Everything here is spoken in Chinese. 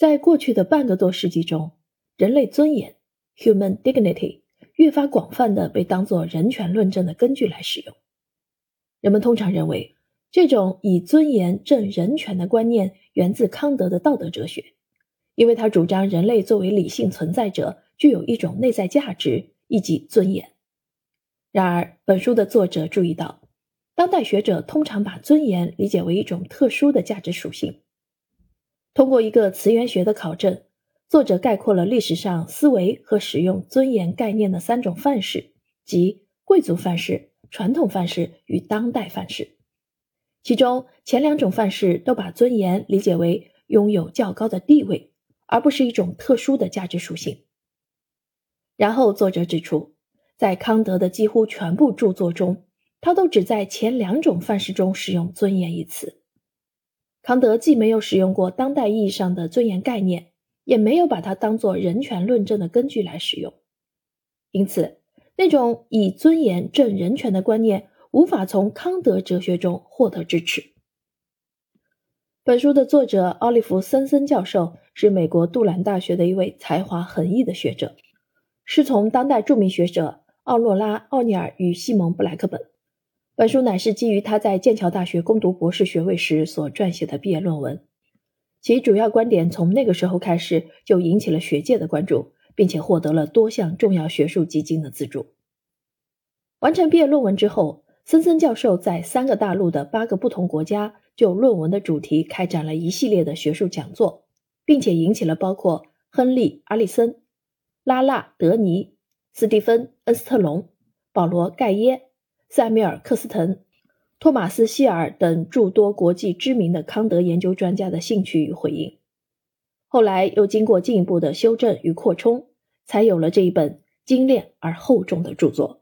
在过去的半个多世纪中，人类尊严 （human dignity） 越发广泛的被当作人权论证的根据来使用。人们通常认为，这种以尊严证人权的观念源自康德的道德哲学，因为他主张人类作为理性存在者具有一种内在价值，以及尊严。然而，本书的作者注意到，当代学者通常把尊严理解为一种特殊的价值属性。通过一个词源学的考证，作者概括了历史上思维和使用尊严概念的三种范式，即贵族范式、传统范式与当代范式。其中前两种范式都把尊严理解为拥有较高的地位，而不是一种特殊的价值属性。然后，作者指出，在康德的几乎全部著作中，他都只在前两种范式中使用“尊严”一词。康德既没有使用过当代意义上的尊严概念，也没有把它当作人权论证的根据来使用，因此，那种以尊严证人权的观念无法从康德哲学中获得支持。本书的作者奥利弗·森森教授是美国杜兰大学的一位才华横溢的学者，师从当代著名学者奥洛拉·奥尼尔与西蒙·布莱克本。本书乃是基于他在剑桥大学攻读博士学位时所撰写的毕业论文，其主要观点从那个时候开始就引起了学界的关注，并且获得了多项重要学术基金的资助。完成毕业论文之后，森森教授在三个大陆的八个不同国家就论文的主题开展了一系列的学术讲座，并且引起了包括亨利·阿利森、拉拉·德尼、斯蒂芬·恩斯特隆、保罗·盖耶。塞米尔·克斯滕、托马斯·希尔等诸多国际知名的康德研究专家的兴趣与回应，后来又经过进一步的修正与扩充，才有了这一本精炼而厚重的著作。